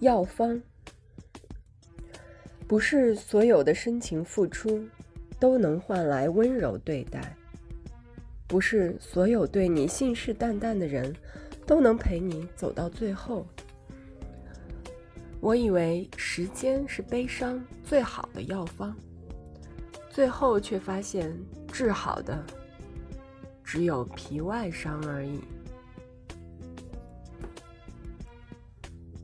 药方。不是所有的深情付出都能换来温柔对待。不是所有对你信誓旦旦的人都能陪你走到最后。我以为时间是悲伤最好的药方最后却发现治好的只有皮外伤而已。